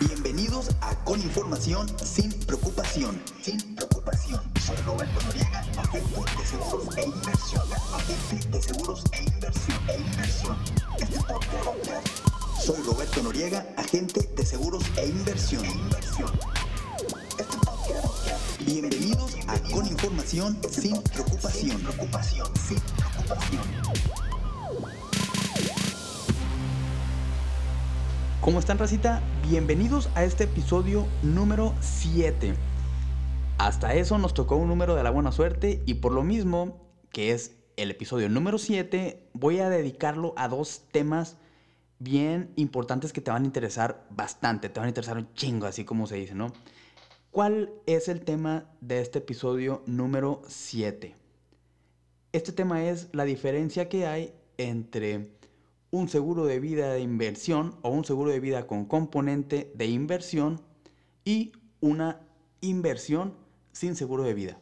Bienvenidos a Con Información sin Preocupación. Sin preocupación. Soy Roberto Noriega, agente de seguros e inversión. Agente de seguros e inversión. E inversión. Este podcast. Soy Roberto Noriega, agente de seguros e inversión. Inversión. Este. Bienvenidos a Con Información. Sin preocupación. ¿Cómo están, racita? Bienvenidos a este episodio número 7. Hasta eso nos tocó un número de la buena suerte y por lo mismo, que es el episodio número 7, voy a dedicarlo a dos temas bien importantes que te van a interesar bastante, te van a interesar un chingo, así como se dice, ¿no? ¿Cuál es el tema de este episodio número 7? Este tema es la diferencia que hay entre un seguro de vida de inversión o un seguro de vida con componente de inversión y una inversión sin seguro de vida.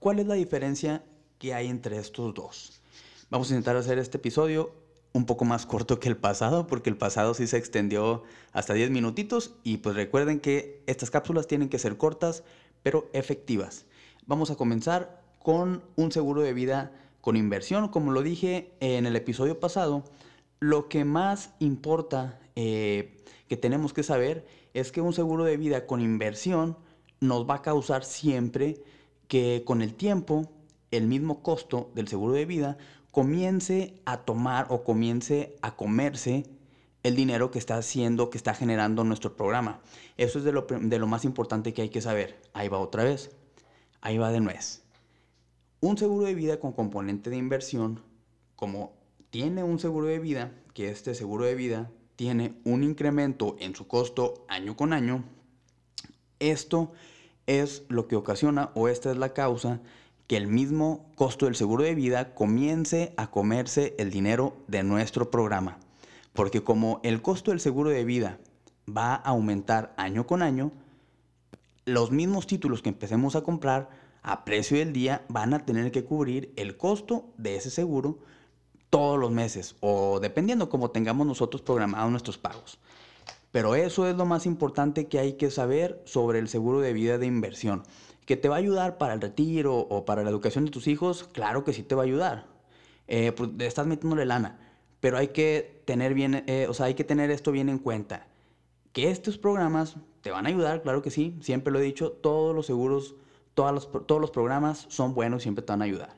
¿Cuál es la diferencia que hay entre estos dos? Vamos a intentar hacer este episodio un poco más corto que el pasado, porque el pasado sí se extendió hasta 10 minutitos y pues recuerden que estas cápsulas tienen que ser cortas pero efectivas. Vamos a comenzar con un seguro de vida con inversión. Como lo dije en el episodio pasado, lo que más importa eh, que tenemos que saber es que un seguro de vida con inversión nos va a causar siempre que con el tiempo el mismo costo del seguro de vida comience a tomar o comience a comerse el dinero que está haciendo, que está generando nuestro programa. Eso es de lo, de lo más importante que hay que saber. Ahí va otra vez. Ahí va de nuez. Un seguro de vida con componente de inversión, como tiene un seguro de vida, que este seguro de vida tiene un incremento en su costo año con año, esto es lo que ocasiona o esta es la causa que el mismo costo del seguro de vida comience a comerse el dinero de nuestro programa. Porque como el costo del seguro de vida va a aumentar año con año, los mismos títulos que empecemos a comprar a precio del día van a tener que cubrir el costo de ese seguro todos los meses o dependiendo como tengamos nosotros programados nuestros pagos. Pero eso es lo más importante que hay que saber sobre el seguro de vida de inversión. ¿Que te va a ayudar para el retiro o para la educación de tus hijos? Claro que sí te va a ayudar. Eh, pues, estás metiéndole lana. Pero hay que tener bien, eh, o sea, hay que tener esto bien en cuenta. Que estos programas te van a ayudar, claro que sí. Siempre lo he dicho, todos los seguros los, todos los programas son buenos y siempre te van a ayudar.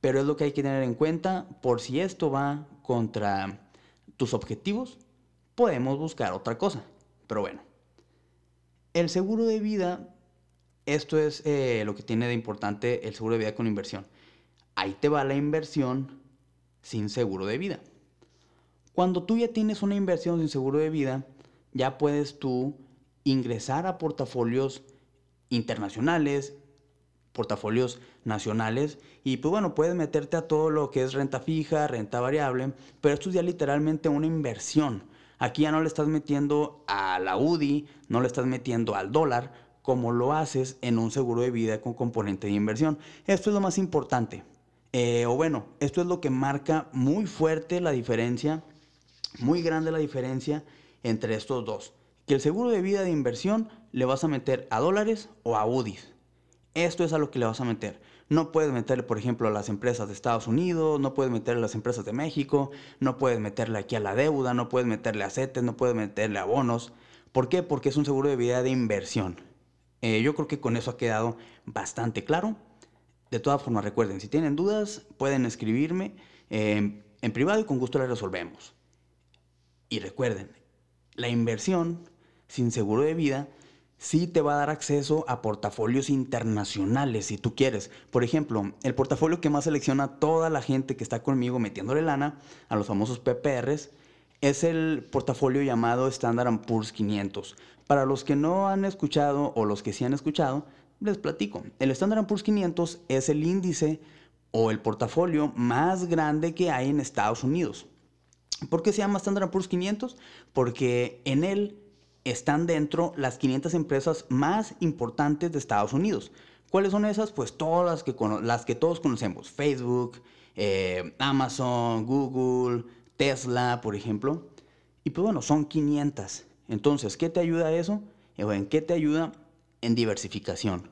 Pero es lo que hay que tener en cuenta por si esto va contra tus objetivos, podemos buscar otra cosa. Pero bueno, el seguro de vida, esto es eh, lo que tiene de importante el seguro de vida con inversión. Ahí te va la inversión sin seguro de vida. Cuando tú ya tienes una inversión sin seguro de vida, ya puedes tú ingresar a portafolios internacionales, portafolios nacionales y pues bueno, puedes meterte a todo lo que es renta fija, renta variable, pero esto es ya literalmente una inversión. Aquí ya no le estás metiendo a la UDI, no le estás metiendo al dólar, como lo haces en un seguro de vida con componente de inversión. Esto es lo más importante. Eh, o bueno, esto es lo que marca muy fuerte la diferencia, muy grande la diferencia entre estos dos que el seguro de vida de inversión le vas a meter a dólares o a UDIs. Esto es a lo que le vas a meter. No puedes meterle, por ejemplo, a las empresas de Estados Unidos, no puedes meterle a las empresas de México, no puedes meterle aquí a la deuda, no puedes meterle a CETES, no puedes meterle a bonos. ¿Por qué? Porque es un seguro de vida de inversión. Eh, yo creo que con eso ha quedado bastante claro. De todas formas, recuerden, si tienen dudas, pueden escribirme eh, en privado y con gusto las resolvemos. Y recuerden, la inversión sin seguro de vida, sí te va a dar acceso a portafolios internacionales si tú quieres. Por ejemplo, el portafolio que más selecciona toda la gente que está conmigo metiéndole lana a los famosos PPRs es el portafolio llamado Standard Poor's 500. Para los que no han escuchado o los que sí han escuchado, les platico. El Standard Poor's 500 es el índice o el portafolio más grande que hay en Estados Unidos. ¿Por qué se llama Standard Poor's 500? Porque en él están dentro las 500 empresas más importantes de Estados Unidos. ¿Cuáles son esas? Pues todas las que, las que todos conocemos. Facebook, eh, Amazon, Google, Tesla, por ejemplo. Y pues bueno, son 500. Entonces, ¿qué te ayuda eso? Eh, ¿En qué te ayuda? En diversificación.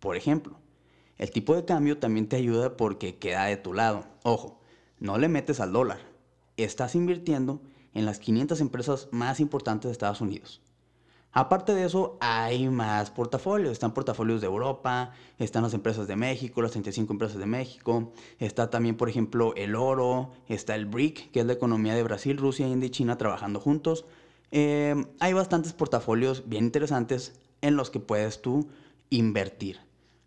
Por ejemplo, el tipo de cambio también te ayuda porque queda de tu lado. Ojo, no le metes al dólar. Estás invirtiendo en las 500 empresas más importantes de Estados Unidos. Aparte de eso, hay más portafolios. Están portafolios de Europa, están las empresas de México, las 35 empresas de México. Está también, por ejemplo, el oro, está el BRIC, que es la economía de Brasil, Rusia, India y China trabajando juntos. Eh, hay bastantes portafolios bien interesantes en los que puedes tú invertir.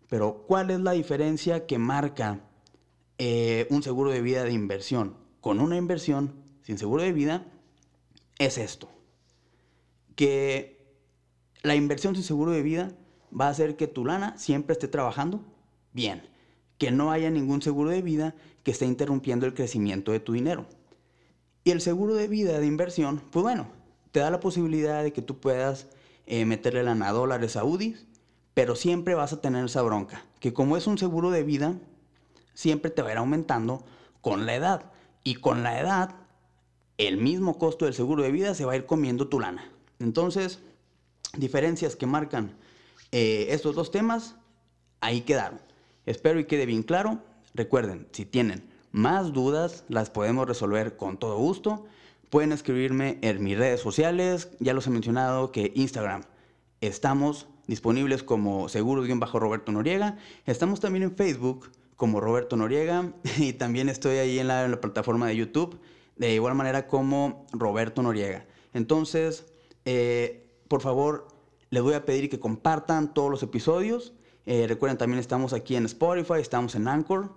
Pero, ¿cuál es la diferencia que marca eh, un seguro de vida de inversión con una inversión sin seguro de vida? Es esto. Que la inversión sin seguro de vida va a hacer que tu lana siempre esté trabajando bien, que no haya ningún seguro de vida que esté interrumpiendo el crecimiento de tu dinero. Y el seguro de vida de inversión, pues bueno, te da la posibilidad de que tú puedas eh, meterle lana a dólares saudíes, pero siempre vas a tener esa bronca, que como es un seguro de vida, siempre te va a ir aumentando con la edad. Y con la edad, el mismo costo del seguro de vida se va a ir comiendo tu lana. Entonces, diferencias que marcan eh, estos dos temas, ahí quedaron. Espero y quede bien claro. Recuerden, si tienen más dudas, las podemos resolver con todo gusto. Pueden escribirme en mis redes sociales, ya los he mencionado que Instagram. Estamos disponibles como bajo roberto Noriega. Estamos también en Facebook como Roberto Noriega y también estoy ahí en la, en la plataforma de YouTube de igual manera como Roberto Noriega. Entonces, eh, por favor, les voy a pedir que compartan todos los episodios. Eh, recuerden, también estamos aquí en Spotify, estamos en Anchor.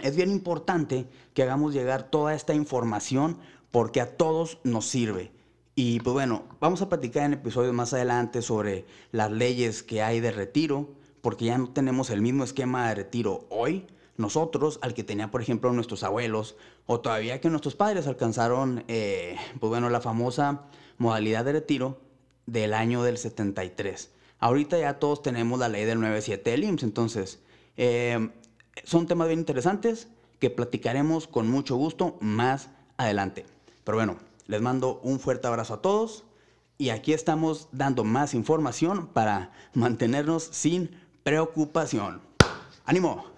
Es bien importante que hagamos llegar toda esta información porque a todos nos sirve. Y pues bueno, vamos a platicar en episodios más adelante sobre las leyes que hay de retiro, porque ya no tenemos el mismo esquema de retiro hoy nosotros al que tenía, por ejemplo, nuestros abuelos, o todavía que nuestros padres alcanzaron, eh, pues bueno, la famosa modalidad de retiro del año del 73. Ahorita ya todos tenemos la ley del 97 del IMSS, entonces eh, son temas bien interesantes que platicaremos con mucho gusto más adelante. Pero bueno, les mando un fuerte abrazo a todos y aquí estamos dando más información para mantenernos sin preocupación. ¡Ánimo!